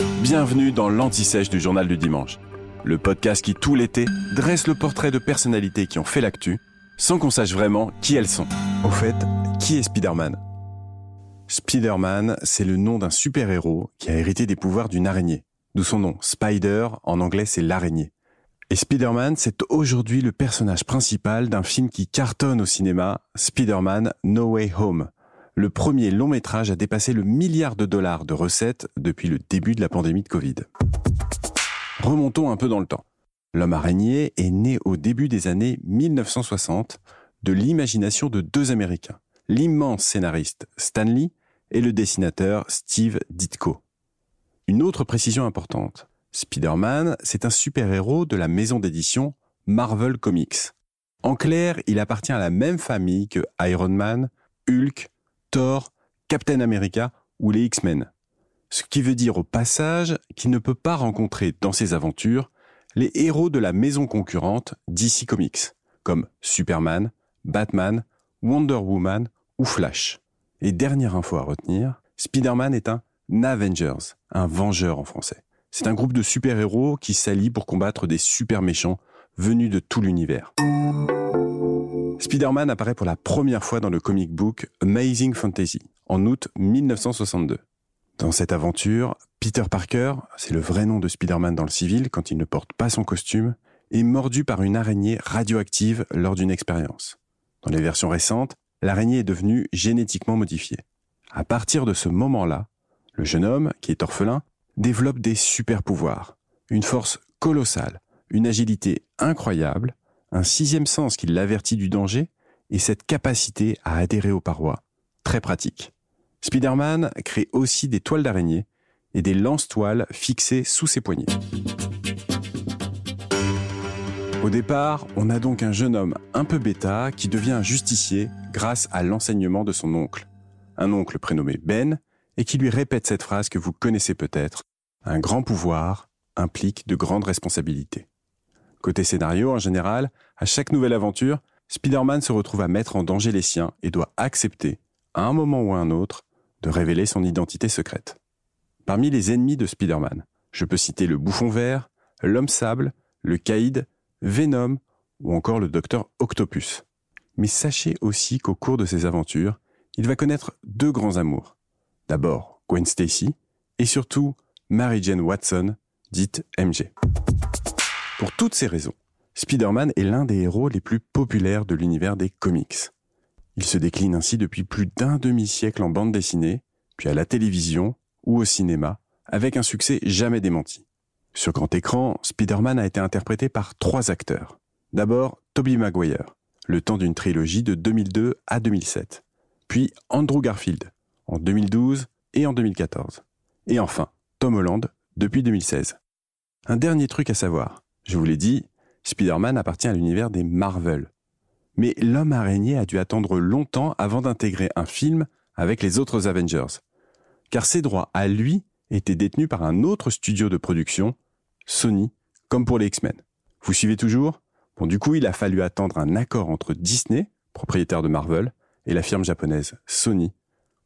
Bienvenue dans l'Anti-Sèche du Journal du Dimanche, le podcast qui, tout l'été, dresse le portrait de personnalités qui ont fait l'actu, sans qu'on sache vraiment qui elles sont. Au fait, qui est Spider-Man? Spider-Man, c'est le nom d'un super-héros qui a hérité des pouvoirs d'une araignée, d'où son nom, Spider, en anglais c'est l'araignée. Et Spider-Man, c'est aujourd'hui le personnage principal d'un film qui cartonne au cinéma, Spider-Man No Way Home, le premier long métrage à dépasser le milliard de dollars de recettes depuis le début de la pandémie de Covid. Remontons un peu dans le temps. L'homme araignée est né au début des années 1960 de l'imagination de deux Américains, l'immense scénariste Stan Lee et le dessinateur Steve Ditko. Une autre précision importante. Spider-Man, c'est un super-héros de la maison d'édition Marvel Comics. En clair, il appartient à la même famille que Iron Man, Hulk, Thor, Captain America ou les X-Men. Ce qui veut dire au passage qu'il ne peut pas rencontrer dans ses aventures les héros de la maison concurrente DC Comics, comme Superman, Batman, Wonder Woman ou Flash. Et dernière info à retenir, Spider-Man est un Avengers, un vengeur en français. C'est un groupe de super-héros qui s'allient pour combattre des super méchants venus de tout l'univers. Spider-Man apparaît pour la première fois dans le comic book Amazing Fantasy en août 1962. Dans cette aventure, Peter Parker, c'est le vrai nom de Spider-Man dans le civil quand il ne porte pas son costume, est mordu par une araignée radioactive lors d'une expérience. Dans les versions récentes, l'araignée est devenue génétiquement modifiée. À partir de ce moment-là, le jeune homme, qui est orphelin, développe des super pouvoirs, une force colossale, une agilité incroyable, un sixième sens qui l'avertit du danger et cette capacité à adhérer aux parois, très pratique. Spider-Man crée aussi des toiles d'araignée et des lance-toiles fixées sous ses poignets. Au départ, on a donc un jeune homme un peu bêta qui devient un justicier grâce à l'enseignement de son oncle. Un oncle prénommé Ben et qui lui répète cette phrase que vous connaissez peut-être. Un grand pouvoir implique de grandes responsabilités. Côté scénario, en général, à chaque nouvelle aventure, Spider-Man se retrouve à mettre en danger les siens et doit accepter, à un moment ou à un autre, de révéler son identité secrète. Parmi les ennemis de Spider-Man, je peux citer le bouffon vert, l'homme sable, le caïd, Venom ou encore le docteur Octopus. Mais sachez aussi qu'au cours de ses aventures, il va connaître deux grands amours. D'abord Gwen Stacy et surtout Mary Jane Watson, dite MJ. Pour toutes ces raisons, Spider-Man est l'un des héros les plus populaires de l'univers des comics. Il se décline ainsi depuis plus d'un demi-siècle en bande dessinée, puis à la télévision ou au cinéma, avec un succès jamais démenti. Sur grand écran, Spider-Man a été interprété par trois acteurs. D'abord, Tobey Maguire, le temps d'une trilogie de 2002 à 2007. Puis Andrew Garfield, en 2012 et en 2014. Et enfin, Tom Holland, depuis 2016. Un dernier truc à savoir. Je vous l'ai dit, Spider-Man appartient à l'univers des Marvel. Mais l'homme araignée a dû attendre longtemps avant d'intégrer un film avec les autres Avengers. Car ses droits à lui étaient détenus par un autre studio de production, Sony, comme pour les X-Men. Vous suivez toujours? Bon, du coup, il a fallu attendre un accord entre Disney, propriétaire de Marvel, et la firme japonaise Sony